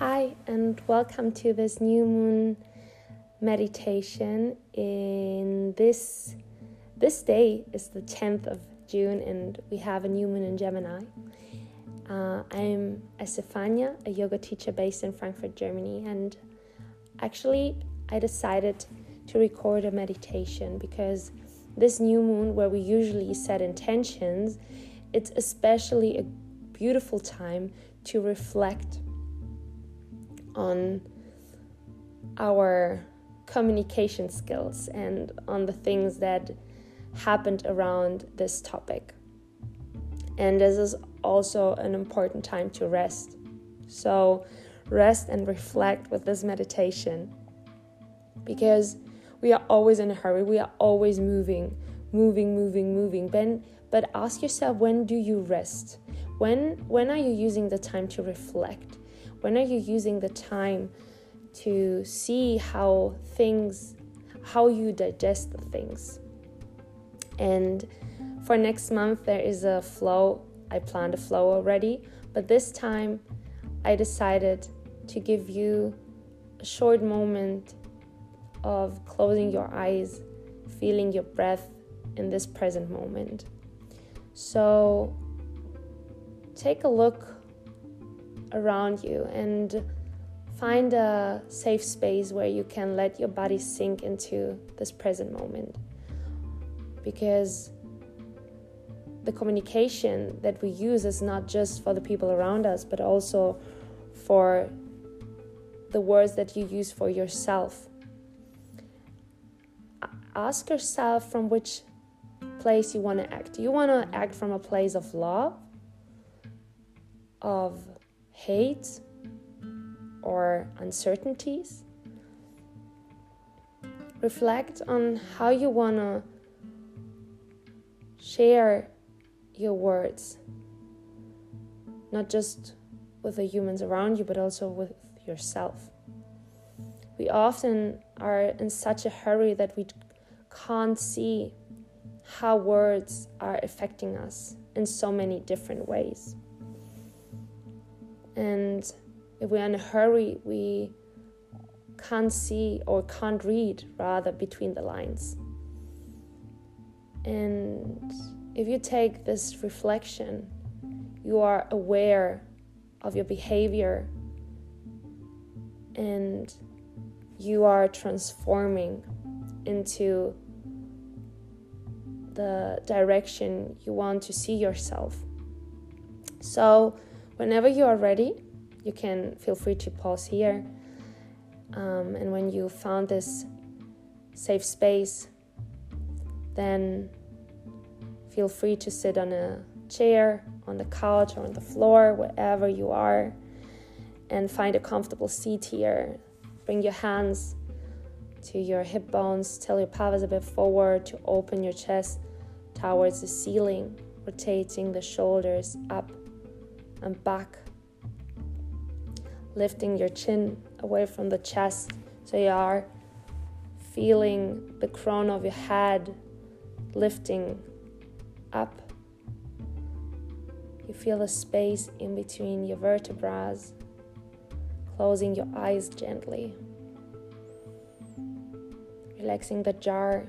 Hi, and welcome to this new moon meditation. In this this day is the 10th of June, and we have a new moon in Gemini. Uh, I'm Estefania, a yoga teacher based in Frankfurt, Germany, and actually, I decided to record a meditation because this new moon, where we usually set intentions, it's especially a beautiful time to reflect on our communication skills and on the things that happened around this topic. And this is also an important time to rest. So, rest and reflect with this meditation because we are always in a hurry, we are always moving, moving, moving, moving. But, but ask yourself when do you rest? When, when are you using the time to reflect? When are you using the time to see how things, how you digest the things? And for next month, there is a flow. I planned a flow already, but this time I decided to give you a short moment of closing your eyes, feeling your breath in this present moment. So take a look around you and find a safe space where you can let your body sink into this present moment. Because the communication that we use is not just for the people around us, but also for the words that you use for yourself. Ask yourself from which place you want to act. Do you want to act from a place of love, of hate or uncertainties. Reflect on how you want to share your words, not just with the humans around you, but also with yourself. We often are in such a hurry that we can't see how words are affecting us in so many different ways. And if we're in a hurry, we can't see or can't read, rather, between the lines. And if you take this reflection, you are aware of your behavior and you are transforming into the direction you want to see yourself. So, Whenever you are ready, you can feel free to pause here. Um, and when you found this safe space, then feel free to sit on a chair, on the couch, or on the floor, wherever you are, and find a comfortable seat here. Bring your hands to your hip bones, tilt your pelvis a bit forward to open your chest towards the ceiling, rotating the shoulders up and back. Lifting your chin away from the chest so you are feeling the crown of your head lifting up. You feel the space in between your vertebrae, closing your eyes gently. Relaxing the jaw,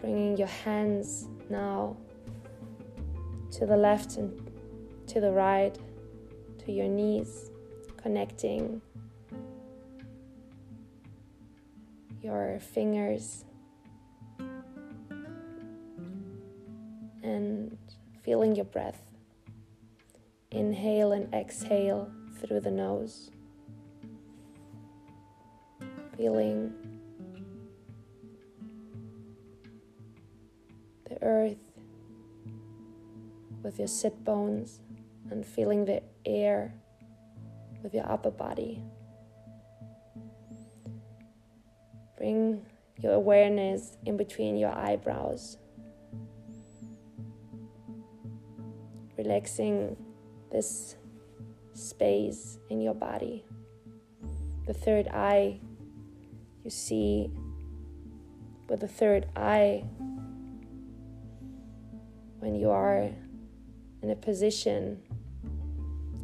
bringing your hands now to the left and to the right, to your knees, connecting your fingers and feeling your breath. Inhale and exhale through the nose. Feeling the earth with your sit bones and feeling the air with your upper body. Bring your awareness in between your eyebrows, relaxing this space in your body. The third eye, you see with the third eye when you are in a position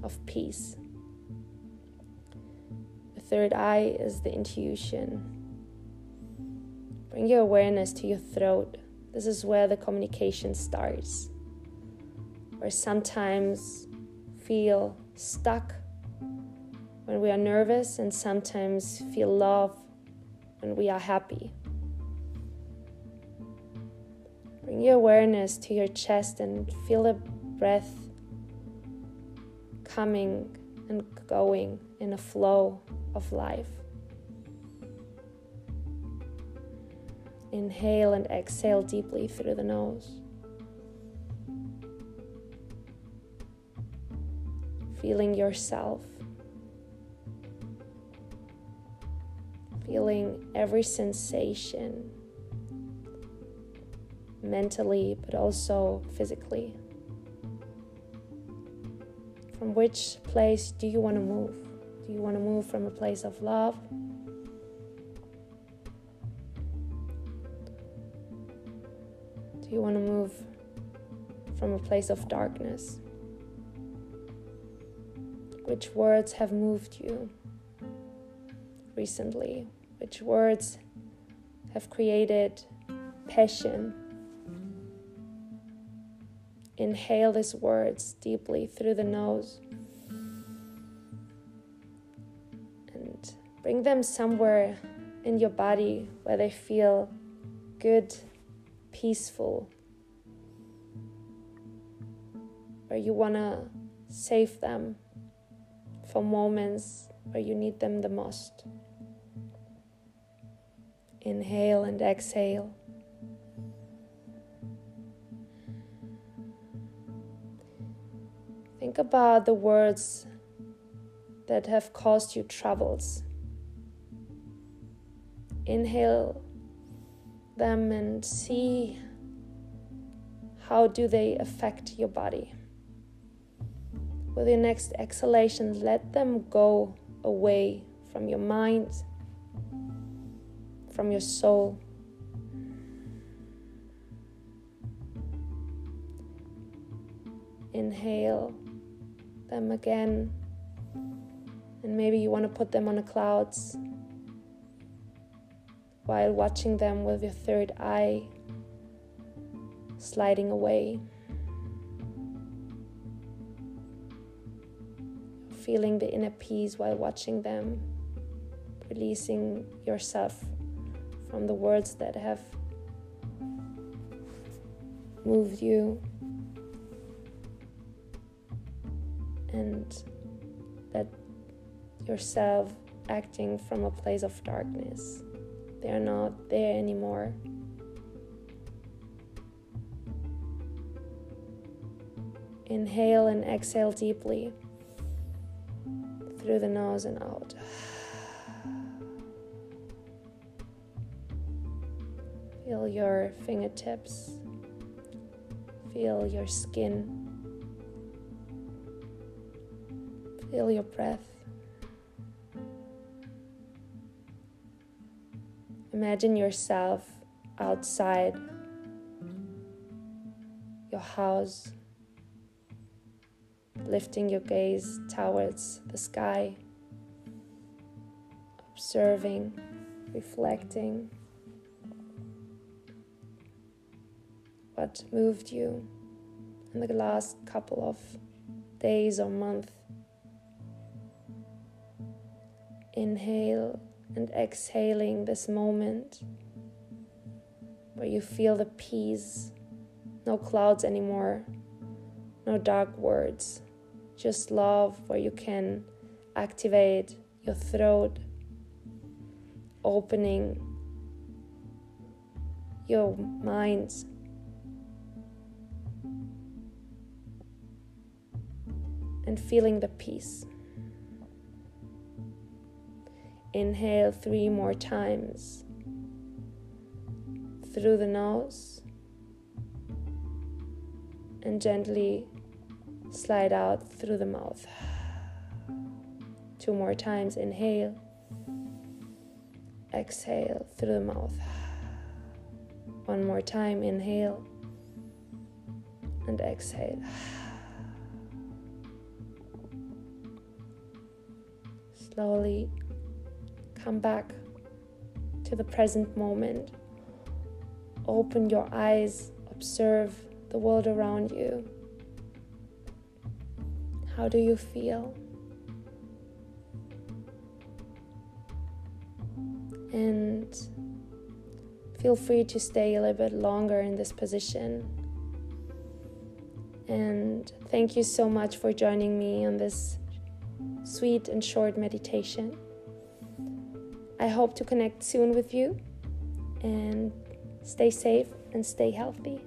of peace. The third eye is the intuition. Bring your awareness to your throat. This is where the communication starts. Or sometimes feel stuck when we are nervous, and sometimes feel love when we are happy. Bring your awareness to your chest and feel the breath coming and going in a flow of life. Inhale and exhale deeply through the nose. Feeling yourself. Feeling every sensation mentally, but also physically. From which place do you want to move? Do you want to move from a place of love? Do you want to move from a place of darkness? Which words have moved you recently? Which words have created passion Inhale these words deeply through the nose and bring them somewhere in your body where they feel good, peaceful, where you want to save them for moments where you need them the most. Inhale and exhale. Think about the words that have caused you troubles. Inhale them and see how do they affect your body. With your next exhalation, let them go away from your mind, from your soul. Inhale them again. And maybe you want to put them on the clouds while watching them with your third eye sliding away. Feeling the inner peace while watching them, releasing yourself from the words that have moved you. And that yourself acting from a place of darkness. They are not there anymore. Inhale and exhale deeply through the nose and out. Feel your fingertips, feel your skin. Feel your breath. Imagine yourself outside your house, lifting your gaze towards the sky, observing, reflecting what moved you in the last couple of days or months. Inhale and exhaling this moment where you feel the peace, no clouds anymore, no dark words, just love where you can activate your throat, opening your mind. And feeling the peace. Inhale three more times through the nose and gently slide out through the mouth. Two more times. Inhale, exhale through the mouth. One more time. Inhale and exhale. Slowly come back to the present moment. Open your eyes, observe the world around you. How do you feel? And feel free to stay a little bit longer in this position. And thank you so much for joining me on this sweet and short meditation. I hope to connect soon with you and stay safe and stay healthy.